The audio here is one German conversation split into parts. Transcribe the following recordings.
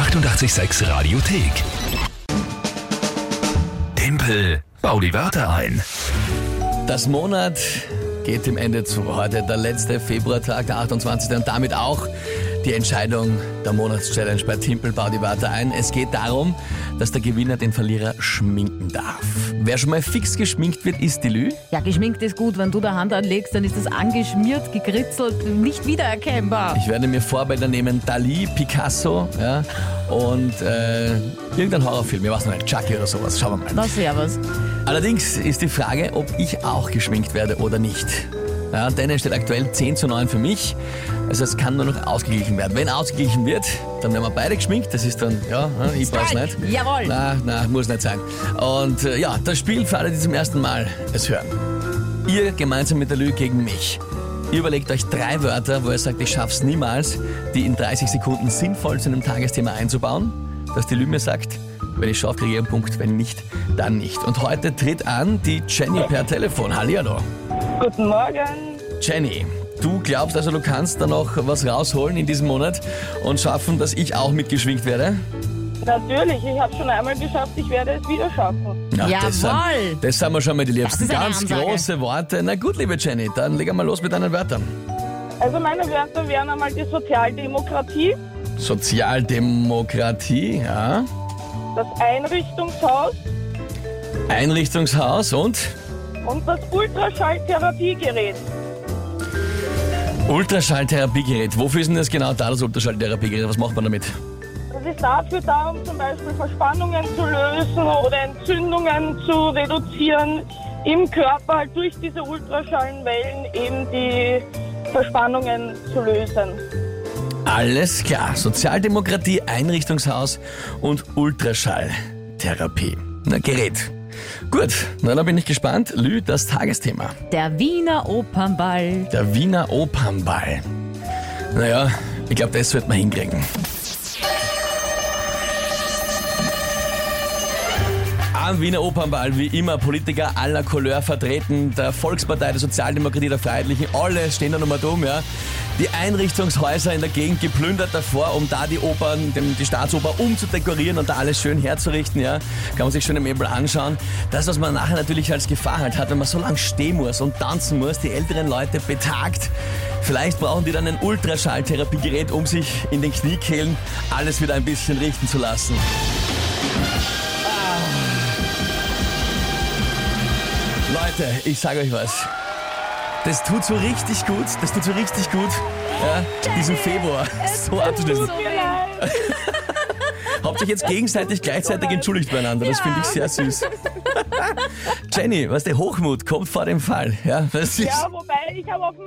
886 Radiothek. Tempel, bau die Wörter ein. Das Monat geht dem Ende zu. Heute der letzte Februartag, der 28. und damit auch die Entscheidung der Monatschallenge bei Timpel Bau die Wörter ein. Es geht darum, dass der Gewinner den Verlierer schminken darf. Wer schon mal fix geschminkt wird, ist die Lü. Ja, geschminkt ist gut. Wenn du da Hand anlegst, dann ist das angeschmiert, gekritzelt, nicht wiedererkennbar. Ich werde mir Vorbilder nehmen, Dali, Picasso ja, und äh, irgendein Horrorfilm, ich weiß noch nicht, Chucky oder sowas. Schauen wir mal. Na, servus. Allerdings ist die Frage, ob ich auch geschminkt werde oder nicht. Es steht aktuell 10 zu 9 für mich. Also es kann nur noch ausgeglichen werden. Wenn ausgeglichen wird, dann werden wir beide geschminkt. Das ist dann, ja, ich brauch's nicht. Jawohl. Na, na, muss nicht sein. Und äh, ja, das Spiel für alle, die zum ersten Mal es hören. Ihr gemeinsam mit der Lü gegen mich. Ihr überlegt euch drei Wörter, wo ihr sagt, ich schaff's niemals, die in 30 Sekunden sinnvoll zu einem Tagesthema einzubauen. Dass die Lü mir sagt, wenn ich schaffe, kriege ich einen Punkt, wenn nicht, dann nicht. Und heute tritt an die Jenny per Telefon. Hallihallo. Guten Morgen. Jenny, du glaubst also, du kannst da noch was rausholen in diesem Monat und schaffen, dass ich auch mitgeschwingt werde? Natürlich, ich habe schon einmal geschafft, ich werde es wieder schaffen. Na, Das sind, das sind wir schon mal die Liebsten. Das ist eine Ganz Ansage. große Worte. Na gut, liebe Jenny, dann legen wir los mit deinen Wörtern. Also meine Wörter wären einmal die Sozialdemokratie, Sozialdemokratie, ja. das Einrichtungshaus Einrichtungshaus und und das Ultraschalltherapiegerät. Ultraschalltherapiegerät. Wofür ist denn das genau da, das Ultraschalltherapiegerät? Was macht man damit? Das ist dafür da, um zum Beispiel Verspannungen zu lösen oder Entzündungen zu reduzieren im Körper halt durch diese Ultraschallenwellen eben die Verspannungen zu lösen. Alles klar. Sozialdemokratie, Einrichtungshaus und Ultraschalltherapie. Na, Gerät. Gut, na dann bin ich gespannt. Lü, das Tagesthema. Der Wiener Opernball. Der Wiener Opernball. Naja, ich glaube, das wird man hinkriegen. Am Wiener Opernball wie immer Politiker aller Couleur vertreten, der Volkspartei, der Sozialdemokratie, der Freiheitlichen, alle stehen da nochmal dumm, ja. Die Einrichtungshäuser in der Gegend geplündert davor, um da die Opern, die Staatsoper umzudekorieren und da alles schön herzurichten, ja. Kann man sich schön im Möbel anschauen. Das, was man nachher natürlich als Gefahr halt hat, wenn man so lange stehen muss und tanzen muss, die älteren Leute betagt. Vielleicht brauchen die dann ein Ultraschalltherapiegerät, um sich in den Kniekehlen alles wieder ein bisschen richten zu lassen. Leute, ich sage euch was. Das tut so richtig gut, das tut so richtig gut, ja, diesen Februar so abzuschließen. Habt euch jetzt gegenseitig gleichzeitig entschuldigt beieinander, das finde ich sehr süß. Jenny, was der Hochmut kommt vor dem Fall, ja, das ist, Ja, wobei ich habe auf den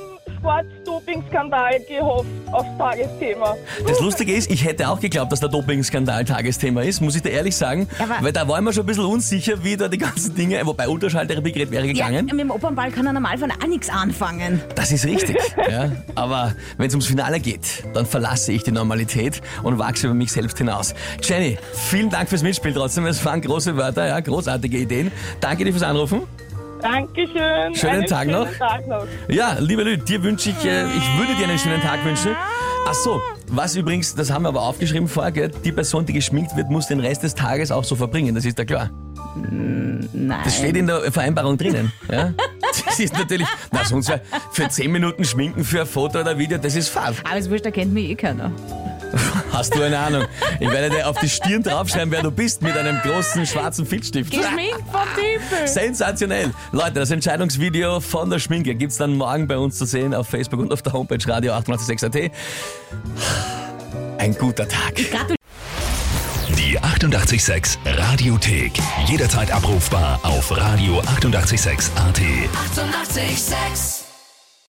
Sportdoping-Skandal gehofft, aufs Tagesthema. das Lustige ist, ich hätte auch geglaubt, dass der Doping-Skandal Tagesthema ist, muss ich dir ehrlich sagen, Aber- weil da war ich mir schon ein bisschen unsicher, wie da die ganzen Dinge, wobei Ultraschalltherapiegerät wäre Ja, gegangen. mit dem Opernball kann er normal von auch nichts anfangen. Das ist richtig. ja. Aber wenn es ums Finale geht, dann verlasse ich die Normalität und wachse über mich selbst hinaus. Jenny, vielen Dank fürs Mitspiel trotzdem. Es waren große Wörter, ja, großartige Ideen. Danke dir fürs Anrufen. Dankeschön. Schönen Einen Tag schönen noch. Tag noch. Ja, liebe Leute, dir wünsche ich, äh, ich würde dir einen schönen Tag wünschen. Ach so, was übrigens, das haben wir aber aufgeschrieben vorher, gell? die Person, die geschminkt wird, muss den Rest des Tages auch so verbringen. Das ist ja klar. Nein. Das steht in der Vereinbarung drinnen. Ja? Das ist natürlich, na sonst ja, für 10 Minuten schminken für ein Foto oder Video, das ist fad. Aber es wurscht, da kennt mich eh keiner. Hast du eine Ahnung? Ich werde dir auf die Stirn draufschreiben, wer du bist, mit einem großen schwarzen Filzstift. Geschminkt vom Tiefel. Sensationell. Leute, das Entscheidungsvideo von der Schminke gibt's dann morgen bei uns zu sehen auf Facebook und auf der Homepage Radio 886.at. Ein guter Tag. Die 886 Radiothek. Jederzeit abrufbar auf radio886.at. 886! 886